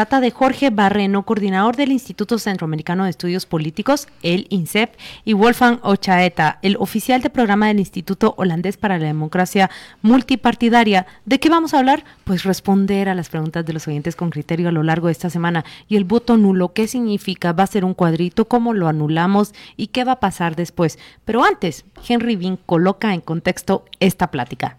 trata de Jorge Barreno, coordinador del Instituto Centroamericano de Estudios Políticos, el INSEP, y Wolfgang Ochaeta, el oficial de programa del Instituto Holandés para la Democracia Multipartidaria. ¿De qué vamos a hablar? Pues responder a las preguntas de los oyentes con criterio a lo largo de esta semana. ¿Y el voto nulo qué significa? ¿Va a ser un cuadrito? ¿Cómo lo anulamos? ¿Y qué va a pasar después? Pero antes, Henry Bean coloca en contexto esta plática.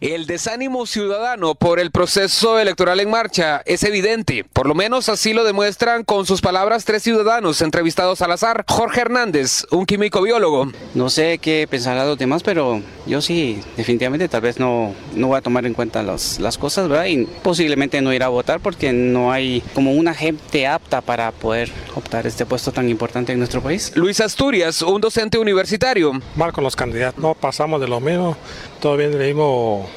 El desánimo ciudadano por el proceso electoral en marcha es evidente. Por lo menos así lo demuestran con sus palabras tres ciudadanos entrevistados al azar. Jorge Hernández, un químico biólogo. No sé qué pensarán los demás, pero yo sí, definitivamente tal vez no, no voy a tomar en cuenta las, las cosas, ¿verdad? Y posiblemente no ir a votar porque no hay como una gente apta para poder optar este puesto tan importante en nuestro país. Luis Asturias, un docente universitario. Mal con los candidatos, no pasamos de lo mismo, todo bien del mismo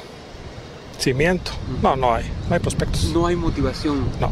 cimiento. No, no hay, no hay prospectos. No hay motivación. No,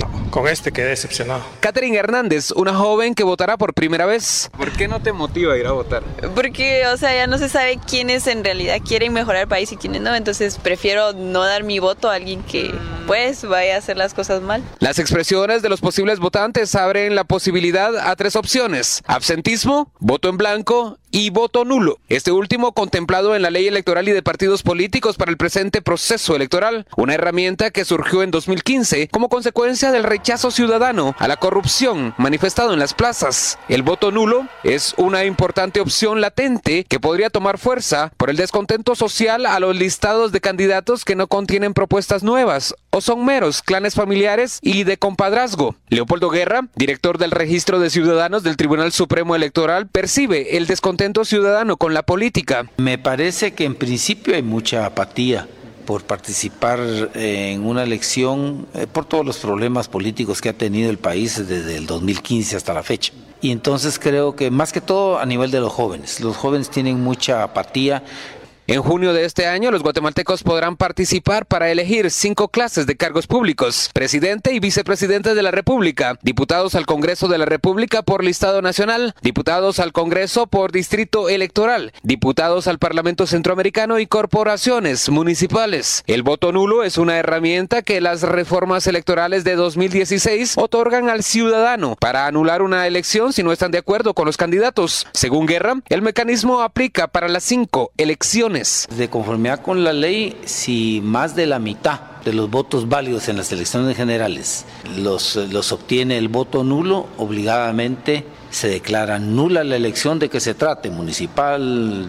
no, con este quedé decepcionado. Catherine Hernández, una joven que votará por primera vez. ¿Por qué no te motiva a ir a votar? Porque, o sea, ya no se sabe quiénes en realidad quieren mejorar el país y quiénes no, entonces prefiero no dar mi voto a alguien que, pues, vaya a hacer las cosas mal. Las expresiones de los posibles votantes abren la posibilidad a tres opciones. Absentismo, voto en blanco y voto nulo. Este último contemplado en la ley electoral y de partidos políticos para el presente proceso electoral, una herramienta que surgió en 2015 como consecuencia del rechazo ciudadano a la corrupción manifestado en las plazas. El voto nulo es una importante opción latente que podría tomar fuerza por el descontento social a los listados de candidatos que no contienen propuestas nuevas o son meros clanes familiares y de compadrazgo. Leopoldo Guerra, director del registro de ciudadanos del Tribunal Supremo Electoral, percibe el descontento ciudadano con la política. Me parece que en principio hay mucha apatía por participar en una elección eh, por todos los problemas políticos que ha tenido el país desde el 2015 hasta la fecha. Y entonces creo que más que todo a nivel de los jóvenes, los jóvenes tienen mucha apatía, en junio de este año, los guatemaltecos podrán participar para elegir cinco clases de cargos públicos, presidente y vicepresidente de la República, diputados al Congreso de la República por listado nacional, diputados al Congreso por distrito electoral, diputados al Parlamento Centroamericano y corporaciones municipales. El voto nulo es una herramienta que las reformas electorales de 2016 otorgan al ciudadano para anular una elección si no están de acuerdo con los candidatos. Según Guerra, el mecanismo aplica para las cinco elecciones de conformidad con la ley, si más de la mitad de los votos válidos en las elecciones generales los, los obtiene el voto nulo, obligadamente se declara nula la elección de que se trate, municipal,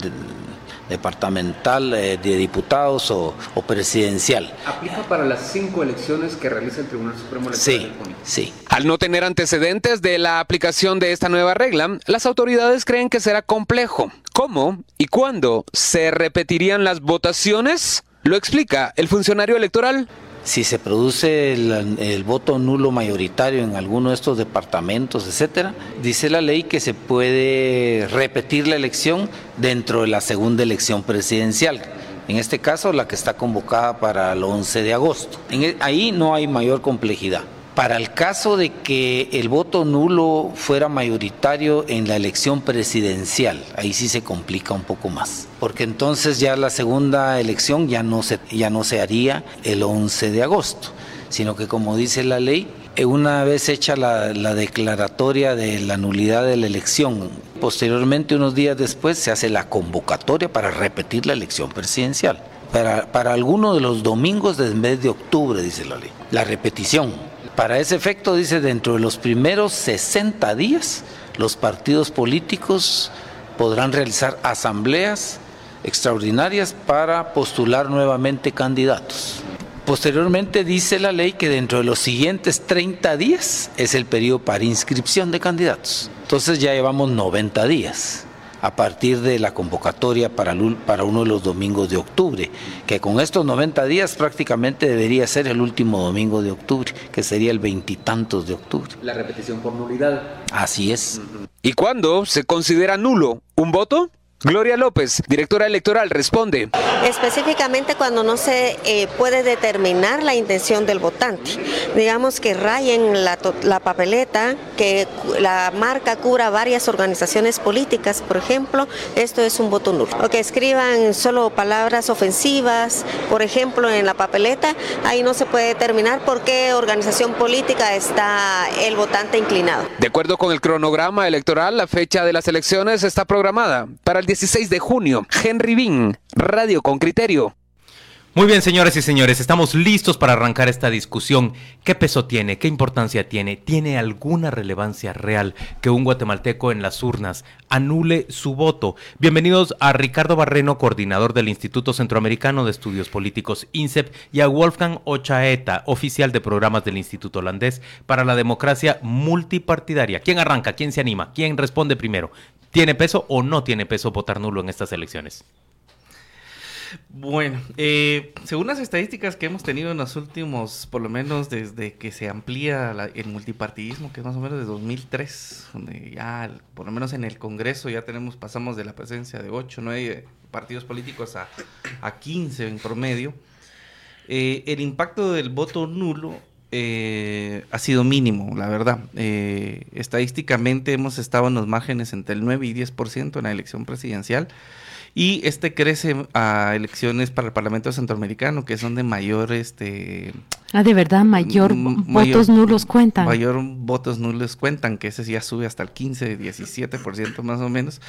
departamental, eh, de diputados o, o, presidencial. ¿Aplica para las cinco elecciones que realiza el Tribunal Supremo Electoral? Sí, sí. Al no tener antecedentes de la aplicación de esta nueva regla, las autoridades creen que será complejo. ¿Cómo y cuándo se repetirían las votaciones? Lo explica el funcionario electoral. Si se produce el, voto nulo mayoritario en alguno de estos departamentos, etcétera, dice la ley que se puede repetir la elección dentro de la segunda elección presidencial. En este caso, la que está convocada para el 11 de agosto. En, ahí no hay mayor complejidad. Para el caso de que el voto nulo fuera mayoritario en la elección presidencial, ahí sí se complica un poco más, porque entonces ya la segunda elección ya no se, ya no se haría el 11 de agosto, sino que como dice la ley, una vez hecha la, la declaratoria de la nulidad de la elección, posteriormente, unos días después, se hace la convocatoria para repetir la elección presidencial. Para, para alguno de los domingos del mes de octubre, dice la ley, la repetición. Para ese efecto, dice, dentro de los primeros 60 días, los partidos políticos podrán realizar asambleas extraordinarias para postular nuevamente candidatos. Posteriormente dice la ley que dentro de los siguientes 30 días es el periodo para inscripción de candidatos. Entonces ya llevamos 90 días a partir de la convocatoria para, para uno de los domingos de octubre, que con estos 90 días prácticamente debería ser el último domingo de octubre, que sería el veintitantos de octubre. La repetición por nulidad. Así es. ¿Y cuándo se considera nulo un voto? Gloria López, directora electoral, responde. Específicamente cuando no se eh, puede determinar la intención del votante. Digamos que rayen la, la, papeleta, que la marca cubra varias organizaciones políticas, por ejemplo, esto es un voto nulo. O que escriban solo palabras ofensivas, por ejemplo, en la papeleta, ahí no se puede determinar por qué organización política está el votante inclinado. De acuerdo con el cronograma electoral, la fecha de las elecciones está programada para el 16 de junio. Henry Bean, Radio con Criterio. Muy bien, señoras y señores, estamos listos para arrancar esta discusión. ¿Qué peso tiene? ¿Qué importancia tiene? ¿Tiene alguna relevancia real que un guatemalteco en las urnas anule su voto? Bienvenidos a Ricardo Barreno, coordinador del Instituto Centroamericano de Estudios Políticos INSEP, y a Wolfgang Ochaeta, oficial de programas del Instituto Holandés para la Democracia Multipartidaria. ¿Quién arranca? ¿Quién se anima? ¿Quién responde primero? ¿Tiene peso o no tiene peso votar nulo en estas elecciones? Bueno, eh, según las estadísticas que hemos tenido en los últimos, por lo menos desde que se amplía el multipartidismo, que es más o menos de 2003, donde ya, por lo menos en el Congreso, ya tenemos, pasamos de la presencia de 8, 9 partidos políticos a, a 15 en promedio, eh, el impacto del voto nulo eh, ha sido mínimo, la verdad. Eh, estadísticamente hemos estado en los márgenes entre el 9 y 10% en la elección presidencial. Y este crece a elecciones para el Parlamento Centroamericano, que son de mayor este Ah, de verdad, mayor votos nulos cuentan. Mayor votos nulos cuentan, que ese ya sube hasta el 15, 17% más o menos.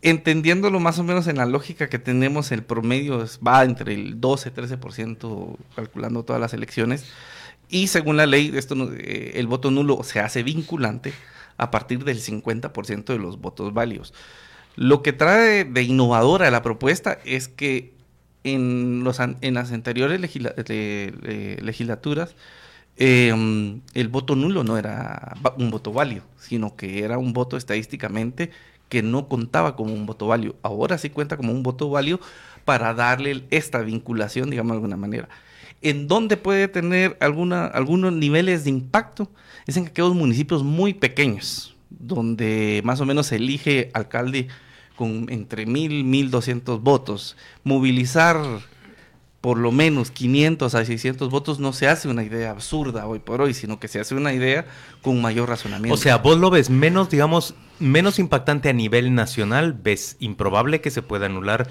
Entendiéndolo más o menos en la lógica que tenemos, el promedio va entre el 12, 13%, calculando todas las elecciones. Y según la ley, esto eh, el voto nulo se hace vinculante a partir del 50% de los votos válidos. Lo que trae de innovadora la propuesta es que en, los, en las anteriores legislaturas em, el voto nulo no era un voto válido, sino que era un voto estadísticamente que no contaba como un voto válido. Ahora sí cuenta como un voto válido para darle esta vinculación, digamos de alguna manera en dónde puede tener alguna, algunos niveles de impacto es en aquellos municipios muy pequeños, donde más o menos se elige alcalde con entre mil, mil doscientos votos. Movilizar por lo menos 500 a 600 votos no se hace una idea absurda hoy por hoy, sino que se hace una idea con mayor razonamiento. O sea, vos lo ves menos, digamos, menos impactante a nivel nacional, ves improbable que se pueda anular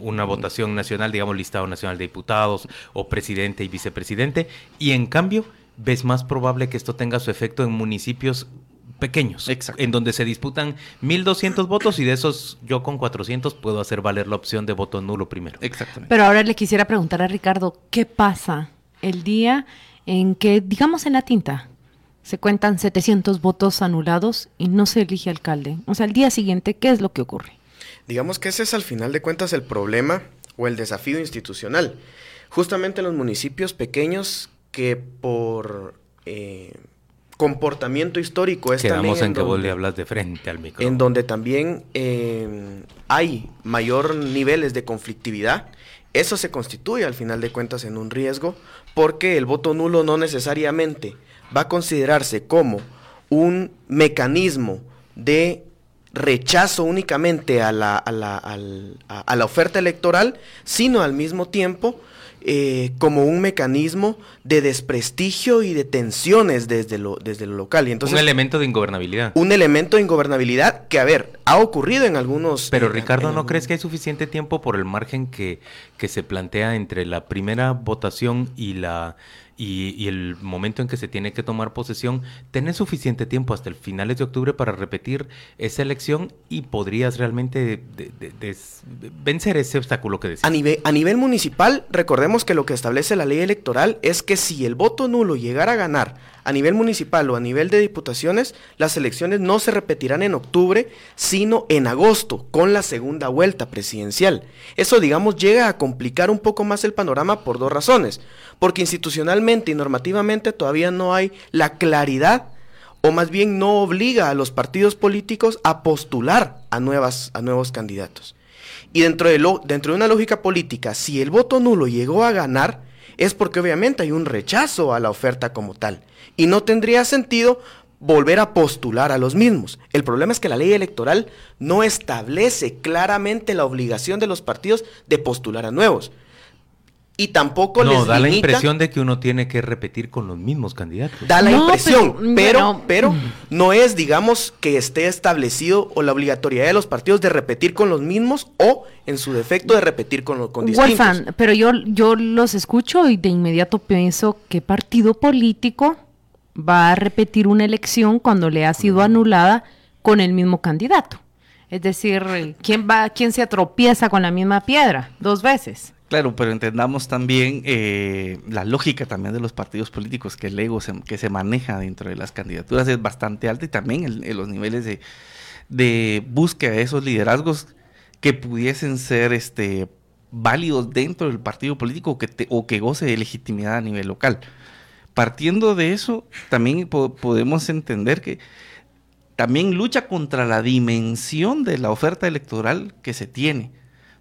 una votación nacional, digamos, listado nacional de diputados o presidente y vicepresidente, y en cambio ves más probable que esto tenga su efecto en municipios pequeños, en donde se disputan 1.200 votos y de esos yo con 400 puedo hacer valer la opción de voto nulo primero. Exactamente. Pero ahora le quisiera preguntar a Ricardo, ¿qué pasa el día en que, digamos en la tinta, se cuentan 700 votos anulados y no se elige alcalde? O sea, el día siguiente, ¿qué es lo que ocurre? Digamos que ese es al final de cuentas el problema o el desafío institucional. Justamente en los municipios pequeños que por... Eh, comportamiento histórico es Quedamos en, que vos le hablas de frente al micrófono. En donde también eh, hay mayor niveles de conflictividad. Eso se constituye al final de cuentas en un riesgo porque el voto nulo no necesariamente va a considerarse como un mecanismo de rechazo únicamente a la, a la, a la oferta electoral, sino al mismo tiempo eh, como un mecanismo de desprestigio y de tensiones desde lo, desde lo local. Y entonces, un elemento de ingobernabilidad. Un elemento de ingobernabilidad que, a ver, ha ocurrido en algunos... Pero Ricardo, ¿no crees que hay suficiente tiempo por el margen que, que se plantea entre la primera votación y la y, el momento en que se tiene que tomar posesión, tenés suficiente tiempo hasta el finales de octubre para repetir esa elección y podrías realmente vencer ese obstáculo que decís. A nivel, a nivel municipal, recordemos que lo que establece la ley electoral es que si el voto nulo llegara a ganar a nivel municipal o a nivel de diputaciones, las elecciones no se repetirán en octubre, sino en agosto, con la segunda vuelta presidencial. Eso, digamos, llega a complicar un poco más el panorama por dos razones. Porque institucionalmente y normativamente todavía no hay la claridad o más bien no obliga a los partidos políticos a postular a, nuevas, a nuevos candidatos. Y dentro de, lo, dentro de una lógica política, si el voto nulo llegó a ganar, es porque obviamente hay un rechazo a la oferta como tal. Y no tendría sentido volver a postular a los mismos. El problema es que la ley electoral no establece claramente la obligación de los partidos de postular a nuevos. Y tampoco no, les da la impresión de que uno tiene que repetir con los mismos candidatos. Da la No, impresión, pero, pero, bueno. pero, no es, digamos, que esté establecido o la obligatoriedad de los partidos de repetir con los mismos o, en su defecto, de repetir con, lo- con distintos. Wolfgang, pero yo, yo los escucho y de inmediato pienso qué partido político va a repetir una elección cuando le ha sido anulada con el mismo candidato. Es decir, ¿quién va, quién se atropieza con la misma piedra dos veces? Claro, pero entendamos también eh, la lógica también de los partidos políticos, que el ego se- que se maneja dentro de las candidaturas es bastante alta y también el- los niveles de, búsqueda de esos liderazgos que pudiesen ser este, válidos dentro del partido político que o que goce de legitimidad a nivel local. Partiendo de eso, también po- podemos entender que también lucha contra la dimensión de la oferta electoral que se tiene.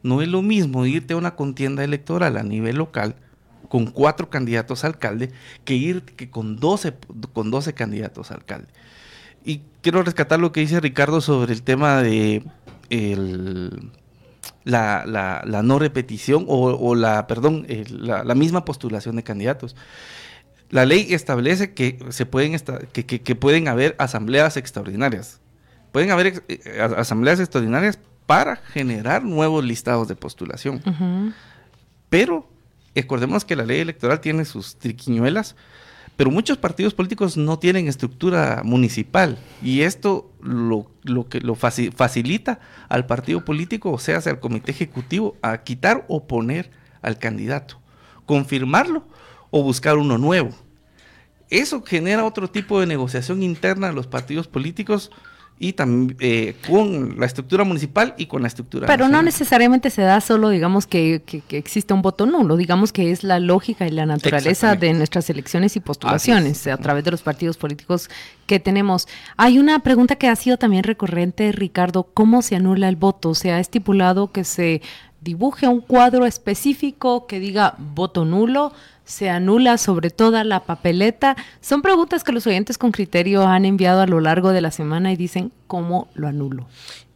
No es lo mismo irte a una contienda electoral a nivel local con cuatro candidatos a alcalde que ir que con 12, con 12 candidatos a alcalde. Y quiero rescatar lo que dice Ricardo sobre el tema de la, la- no repetición o, la, perdón, la, misma postulación de candidatos. La ley establece que se pueden que, pueden haber asambleas extraordinarias. Pueden haber eh, asambleas extraordinarias para generar nuevos listados de postulación. Pero recordemos que la ley electoral tiene sus triquiñuelas, pero muchos partidos políticos no tienen estructura municipal y esto lo, lo que lo faci- facilita al partido político, o sea, al comité ejecutivo, a quitar o poner al candidato, confirmarlo o buscar uno nuevo. Eso genera otro tipo de negociación interna de los partidos políticos y también eh, con la estructura municipal y con la estructura Pero no necesariamente se da solo, digamos, que, que, que existe un voto nulo, digamos que es la lógica y la naturaleza de nuestras elecciones y postulaciones Así a través de los partidos políticos que tenemos. Hay una pregunta que ha sido también recurrente, Ricardo, ¿cómo se anula el voto? Se ha estipulado que se dibuje un cuadro específico que diga voto nulo, se anula sobre toda la papeleta. Son preguntas que los oyentes con criterio han enviado a lo largo de la semana y dicen, ¿cómo lo anulo?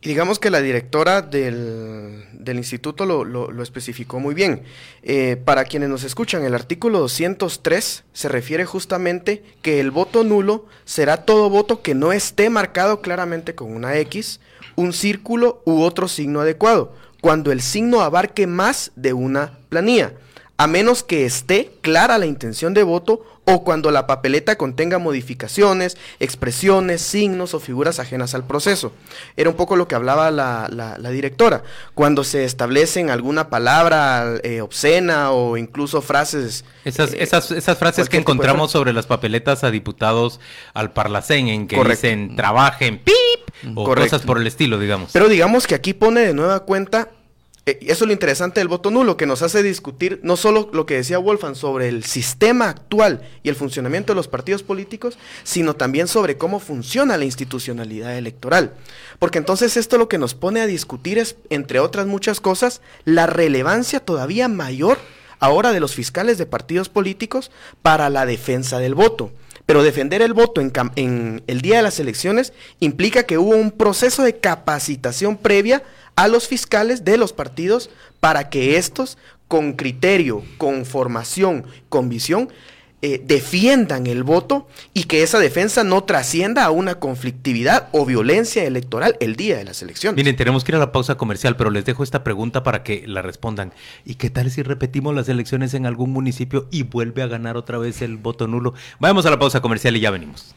Y digamos que la directora del, del instituto lo, lo- especificó muy bien. Eh, para quienes nos escuchan, el artículo 203 se refiere justamente que el voto nulo será todo voto que no esté marcado claramente con una X, un círculo u otro signo adecuado, cuando el signo abarque más de una planilla, a menos que esté clara la intención de voto o cuando la papeleta contenga modificaciones, expresiones, signos o figuras ajenas al proceso. Era un poco lo que hablaba la, la- la directora. Cuando se establecen alguna palabra eh, obscena o incluso frases... Esas, eh, esas, esas frases que encontramos sobre las papeletas a diputados al Parlacén, en que Correcto. dicen trabajen, pip, o Correcto. cosas por el estilo, digamos. Pero digamos que aquí pone de nueva cuenta, eso es lo interesante del voto nulo, que nos hace discutir no solo lo que decía Wolfgang sobre el sistema actual y el funcionamiento de los partidos políticos, sino también sobre cómo funciona la institucionalidad electoral. Porque entonces esto lo que nos pone a discutir es, entre otras muchas cosas, la relevancia todavía mayor ahora de los fiscales de partidos políticos para la defensa del voto. Pero defender el voto en, el día de las elecciones implica que hubo un proceso de capacitación previa a los fiscales de los partidos para que estos, con criterio, con formación, con visión, eh, defiendan el voto y que esa defensa no trascienda a una conflictividad o violencia electoral el día de las elecciones. Miren, tenemos que ir a la pausa comercial, pero les dejo esta pregunta para que la respondan. ¿Y qué tal si repetimos las elecciones en algún municipio y vuelve a ganar otra vez el voto nulo? Vamos a la pausa comercial y ya venimos.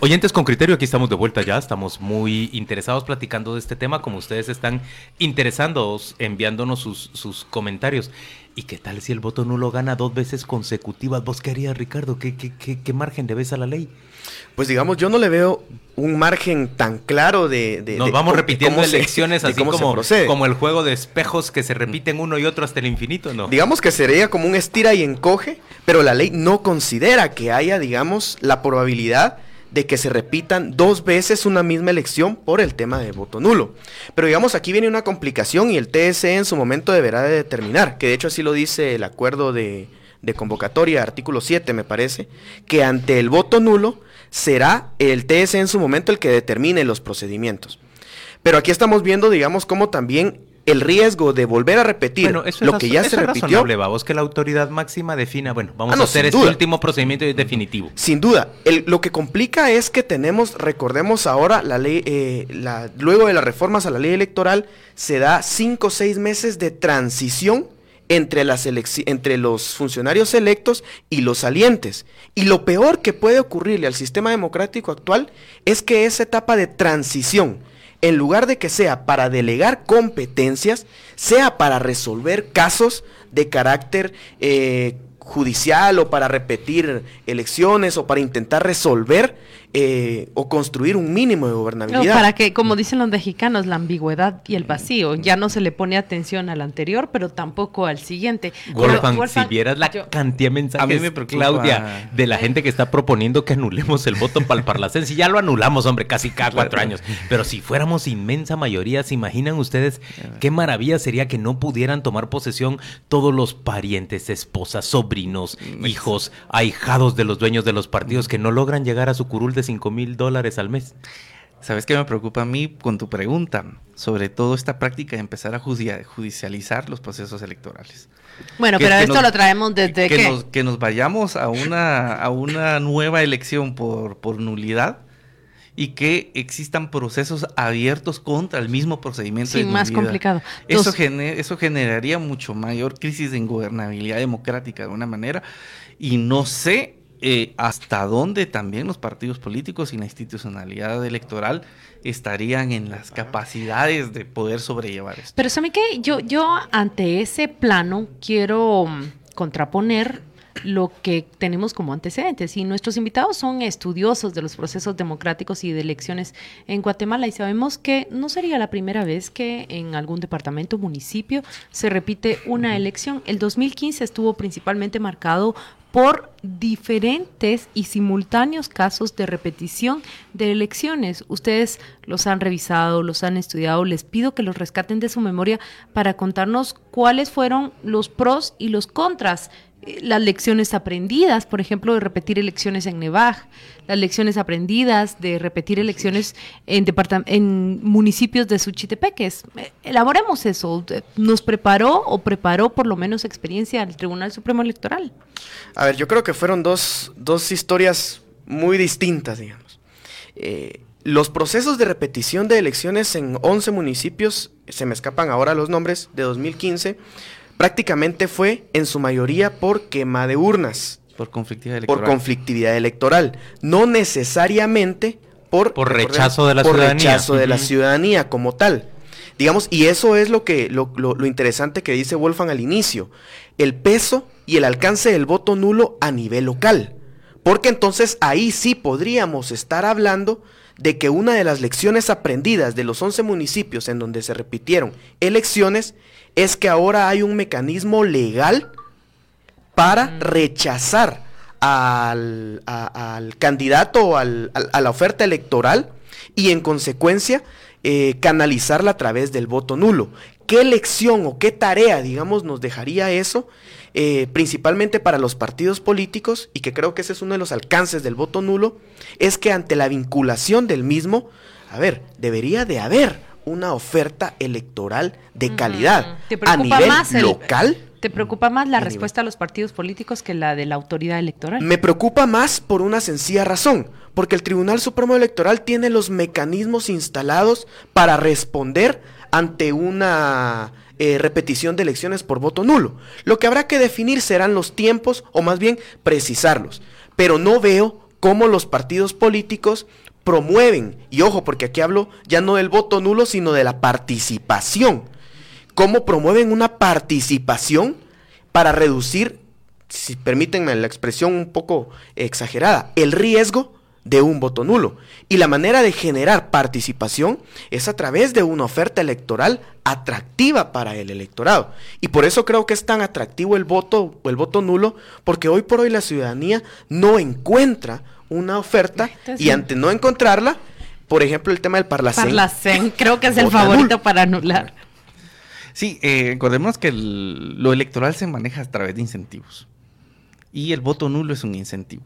Oyentes con criterio, aquí estamos de vuelta ya, estamos muy interesados platicando de este tema, como ustedes están interesados, enviándonos sus, sus comentarios. ¿Y qué tal si el voto nulo gana dos veces consecutivas? ¿Vos qué harías, Ricardo? ¿Qué, qué, qué, qué margen le ves a la ley? Pues digamos, yo no le veo un margen tan claro de... de- Nos de vamos repitiendo se- elecciones así como, como el juego de espejos que se repiten uno y otro hasta el infinito, ¿no? Digamos que sería como un estira y encoge, pero la ley no considera que haya, digamos, la probabilidad de que se repitan dos veces una misma elección por el tema de voto nulo. Pero digamos, aquí viene una complicación y el TSE en su momento deberá de determinar, que de hecho así lo dice el acuerdo de, de convocatoria, artículo 7 me parece, que ante el voto nulo será el TSE en su momento el que determine los procedimientos. Pero aquí estamos viendo, digamos, cómo también el riesgo de volver a repetir lo que ya se repitió. vos que la autoridad máxima defina, bueno, vamos ah, a hacer este último procedimiento definitivo. Sin duda, lo que complica es que tenemos, recordemos ahora, la ley, eh, la, luego de las reformas a la ley electoral, se da cinco o seis meses de transición entre, las entre los funcionarios electos y los salientes. Y lo peor que puede ocurrirle al sistema democrático actual es que esa etapa de transición, en lugar de que sea para delegar competencias, sea para resolver casos de carácter eh, judicial o para repetir elecciones o para intentar resolver eh, o construir un mínimo de gobernabilidad. para que, como dicen los mexicanos, la ambigüedad y el vacío, ya no se le pone atención al anterior, pero tampoco al siguiente. si vieras la cantidad de mensajes, me Claudia, de la gente que está proponiendo que anulemos el voto para el Parlacén, ya lo anulamos, hombre, casi cada cuatro años, pero si fuéramos inmensa mayoría, ¿se imaginan ustedes qué maravilla sería que no pudieran tomar posesión todos los parientes, esposas, sobrinos, hijos, ahijados de los dueños de los partidos que no logran llegar a su curul de 5 mil dólares al mes. ¿Sabes qué me preocupa a mí con tu pregunta? Sobre todo esta práctica de empezar a judicializar los procesos electorales. Bueno, pero esto lo traemos desde que, Nos, que nos vayamos a una, a una nueva elección por, por nulidad y que existan procesos abiertos contra el mismo procedimiento. Sí, más complicado. Eso, eso generaría mucho mayor crisis de ingobernabilidad democrática de una manera y no sé eh, hasta dónde también los partidos políticos y la institucionalidad electoral estarían en las capacidades de poder sobrellevar esto. Pero ¿sabe qué? Yo, yo ante ese plano quiero mm, contraponer lo que tenemos como antecedentes. Y nuestros invitados son estudiosos de los procesos democráticos y de elecciones en Guatemala y sabemos que no sería la primera vez que en algún departamento o municipio se repite una elección. El 2015 estuvo principalmente marcado por diferentes y simultáneos casos de repetición de elecciones. Ustedes los han revisado, los han estudiado, les pido que los rescaten de su memoria para contarnos cuáles fueron los pros y los contras las lecciones aprendidas, por ejemplo, de repetir elecciones en Nevaj, las lecciones aprendidas de repetir elecciones en, en municipios de Suchitepeques. Eh, elaboremos eso. ¿Nos preparó o preparó por lo menos experiencia al Tribunal Supremo Electoral? A ver, yo creo que fueron dos, historias muy distintas, digamos. Eh, los procesos de repetición de elecciones en 11 municipios, se me escapan ahora los nombres, de 2015, prácticamente fue en su mayoría por quema de urnas. Por conflictividad electoral. Por conflictividad electoral. No necesariamente por, por rechazo de la por ciudadanía. rechazo de la ciudadanía como tal. Digamos, y eso es lo que lo, lo, interesante que dice Wolfgang al inicio. El peso y el alcance del voto nulo a nivel local. Porque entonces ahí sí podríamos estar hablando de que una de las lecciones aprendidas de los 11 municipios en donde se repitieron elecciones es que ahora hay un mecanismo legal para rechazar al, candidato o a la oferta electoral y en consecuencia eh, canalizarla a través del voto nulo. ¿Qué lección o qué tarea, digamos, nos dejaría eso? Eh, principalmente para los partidos políticos, y que creo que ese es uno de los alcances del voto nulo, es que ante la vinculación del mismo, a ver, debería de haber una oferta electoral de calidad a nivel local. ¿Te preocupa más la respuesta a los partidos políticos que la de la autoridad electoral? Me preocupa más por una sencilla razón, porque el Tribunal Supremo Electoral tiene los mecanismos instalados para responder ante una eh, repetición de elecciones por voto nulo. Lo que habrá que definir serán los tiempos o más bien precisarlos. Pero no veo cómo los partidos políticos promueven, y ojo, porque aquí hablo ya no del voto nulo, sino de la participación. ¿Cómo promueven una participación para reducir, si permítanme la expresión un poco exagerada, el riesgo de un voto nulo? Y la manera de generar participación es a través de una oferta electoral atractiva para el electorado. Y por eso creo que es tan atractivo el voto, el voto nulo, porque hoy por hoy la ciudadanía no encuentra una oferta y ante no encontrarla, por ejemplo, el tema del Parlacén. Parlacén, creo que es el favorito para anular. Sí, eh, recordemos que el- lo electoral se maneja a través de incentivos. Y el voto nulo es un incentivo.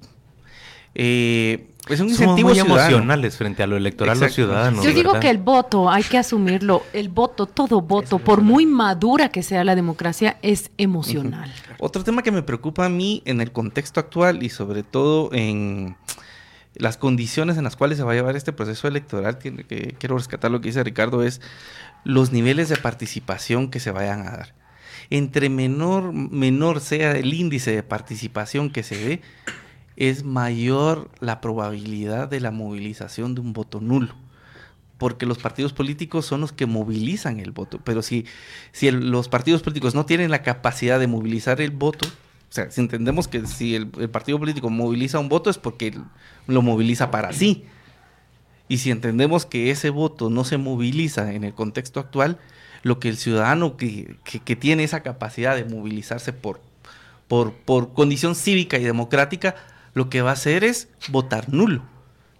Eh, es un Somos incentivo muy emocionales frente a lo electoral los Exacto. ciudadanos. Yo digo ¿verdad? que el voto, hay que asumirlo, el voto, todo voto, por muy madura que sea la democracia, es emocional. Otro tema que me preocupa a mí en el contexto actual y sobre todo en las condiciones en las cuales se va a llevar este proceso electoral, que, que quiero rescatar lo que dice Ricardo, es los niveles de participación que se vayan a dar. Entre menor, menor sea el índice de participación que se dé, es mayor la probabilidad de la movilización de un voto nulo. Porque los partidos políticos son los que movilizan el voto. Pero si, si los partidos políticos no tienen la capacidad de movilizar el voto, o sea, si entendemos que si el, el partido político moviliza un voto es porque lo moviliza para sí. Y si entendemos que ese voto no se moviliza en el contexto actual, lo que el ciudadano que, que- que tiene esa capacidad de movilizarse por, por, por condición cívica y democrática, lo que va a hacer es votar nulo,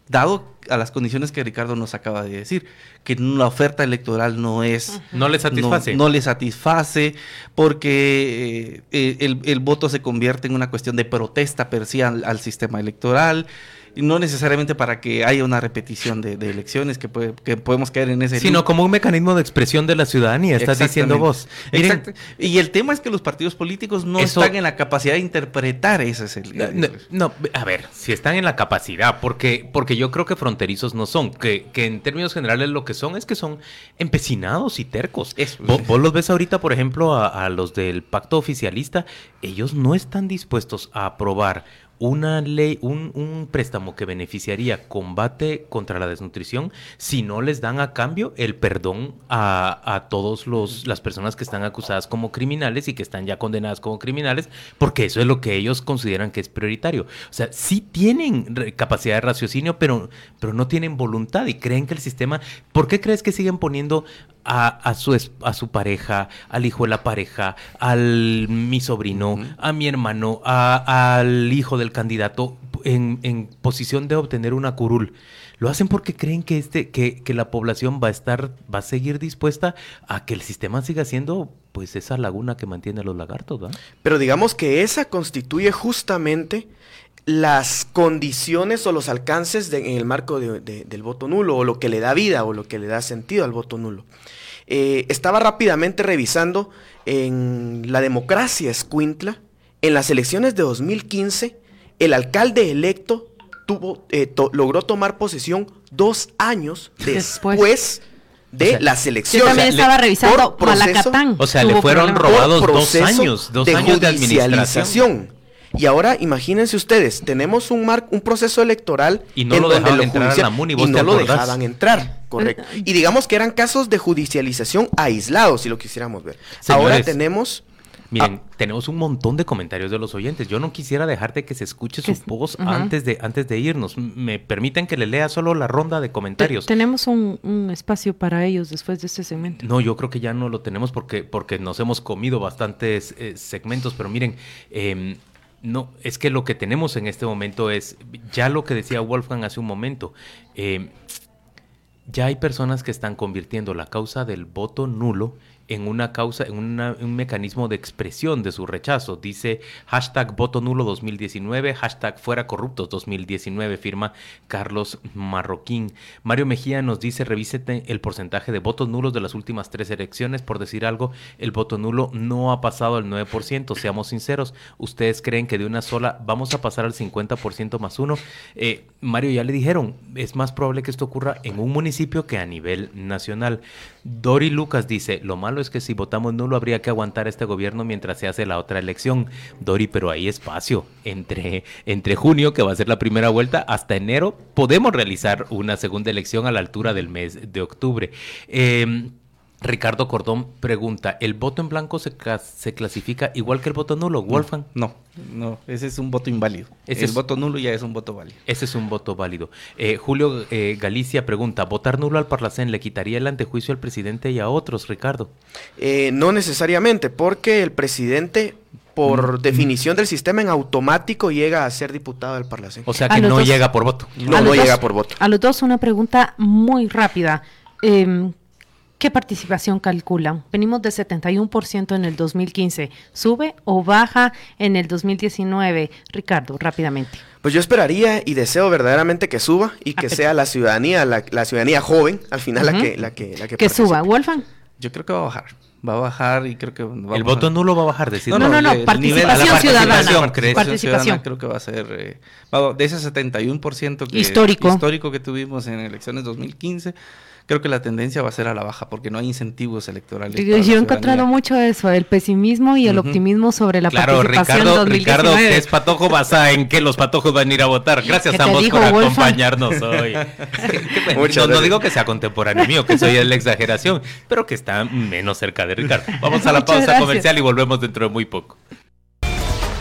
dado a las condiciones que Ricardo nos acaba de decir, que la oferta electoral no es... No le satisface. No, no le satisface porque eh, eh, el, el voto se convierte en una cuestión de protesta per se al, al sistema electoral, no necesariamente para que haya una repetición de, de elecciones, que, puede- que podemos caer en ese... Sino loop. como un mecanismo de expresión de la ciudadanía, estás diciendo vos. Miren, Exacto. Y el tema es que los partidos políticos no Eso- están en la capacidad de interpretar ese es el... No, no, no, a ver, si están en la capacidad, porque, porque yo creo que fronterizos no son, que, que en términos generales lo que son es que son empecinados y tercos. Eso. Vos, vos los ves ahorita, por ejemplo, a, a los del pacto oficialista, ellos no están dispuestos a aprobar una ley, un, un préstamo que beneficiaría combate contra la desnutrición si no les dan a cambio el perdón a, a todos los las personas que están acusadas como criminales y que están ya condenadas como criminales, porque eso es lo que ellos consideran que es prioritario. O sea, sí tienen capacidad de raciocinio, pero, pero no tienen voluntad y creen que el sistema... ¿Por qué crees que siguen poniendo a, a su, es- a su pareja, al hijo de la pareja, al mi sobrino, a mi hermano, a- al hijo del candidato en, en posición de obtener una curul. Lo hacen porque creen que este, que, que la población va a estar, va a seguir dispuesta a que el sistema siga siendo pues esa laguna que mantiene a los lagartos, ¿verdad? Pero digamos que esa constituye justamente las condiciones o los alcances de- en el marco de- de- del voto nulo, o lo que le da vida o lo que le da sentido al voto nulo. Eh, estaba rápidamente revisando en la democracia escuintla, en las elecciones de 2015, el alcalde electo tuvo, eh, to- logró tomar posesión dos años Después. después, de O sea, las Yo elecciones. también le- estaba revisando por proceso- Malacatán. O sea, le fueron robados dos años, dos de años de administración. Y ahora imagínense ustedes, tenemos un mar- un proceso electoral Y no lo dejaban entrar a la judicial- MUNI, y no te lo dejaban entrar, correcto. Y digamos que eran casos de judicialización aislados, si lo quisiéramos ver. ahora tenemos Miren, Ah. tenemos un montón de comentarios de los oyentes. Yo no quisiera dejarte que se escuche Que su voz antes, de, antes de irnos. Me permiten que le lea solo la ronda de Te- comentarios. tenemos un, un espacio para ellos después de este segmento. No, yo creo que ya no lo tenemos porque, porque nos hemos comido bastantes eh, segmentos, pero miren, em, no, es que lo que tenemos en este momento es, ya lo que decía Wolfgang hace un momento, em, ya hay personas que están convirtiendo la causa del voto nulo en una causa, en un mecanismo de expresión de su rechazo. Dice hashtag voto nulo 2019, hashtag fuera corruptos 2019, firma Carlos Marroquín. Mario Mejía nos dice, revísete el porcentaje de votos nulos de las últimas tres elecciones. Por decir algo, el voto nulo no ha pasado al 9%, seamos sinceros. ¿Ustedes creen que de una sola vamos a pasar al 50% más uno? Eh, Mario, ya le dijeron, es más probable que esto ocurra en un municipio que a nivel nacional. Dori Lucas dice, lo malo es que si votamos nulo habría que aguantar este gobierno mientras se hace la otra elección. Dori, pero hay espacio. Entre, entre junio, que va a ser la primera vuelta, hasta enero, podemos realizar una segunda elección a la altura del mes de octubre. Eh, Ricardo Cordón pregunta, ¿el voto en blanco se, clas- se clasifica igual que el voto nulo, Wolfgang? No, no, ese es un voto inválido. Ese el es- voto nulo ya es un voto válido. Ese es un voto válido. Eh, Julio eh, Galicia pregunta, ¿votar nulo al Parlacén le quitaría el antejuicio al presidente y a otros, Ricardo? Eh, no necesariamente, porque el presidente por definición del sistema, en automático llega a ser diputado del Parlamento. O sea que no llega por voto. No, no llega por voto. A los dos una pregunta muy rápida. Eh, ¿Qué participación calculan? Venimos de 71% en el 2015. ¿Sube o baja en el 2019? Ricardo, rápidamente. Pues yo esperaría y deseo verdaderamente que suba y que sea la ciudadanía, la, la ciudadanía joven, al final la que la que la que, que suba. Wolfgang. Yo creo que va a bajar. Va a bajar y creo que va El voto nulo va a bajar, decir. No, no, no, no, participación, nivel, la ciudadana. Participación, Participación. creo que va a ser eh, va- de ese 71% que, Histórico. histórico que tuvimos en elecciones 2015. Creo que la tendencia va a ser a la baja porque no hay incentivos electorales. Yo, he encontrado mucho eso, el pesimismo y el optimismo sobre la Claro, participación Ricardo, 2019. Ricardo, que es patojo, basa en que los patojos van a ir a votar. Gracias ¿Qué te ambos dijo, por Wolfgang? acompañarnos hoy. No, no digo que sea contemporáneo mío, que soy la exageración, pero que está menos cerca de Ricardo. Vamos a la Muchas pausa gracias. comercial y volvemos dentro de muy poco.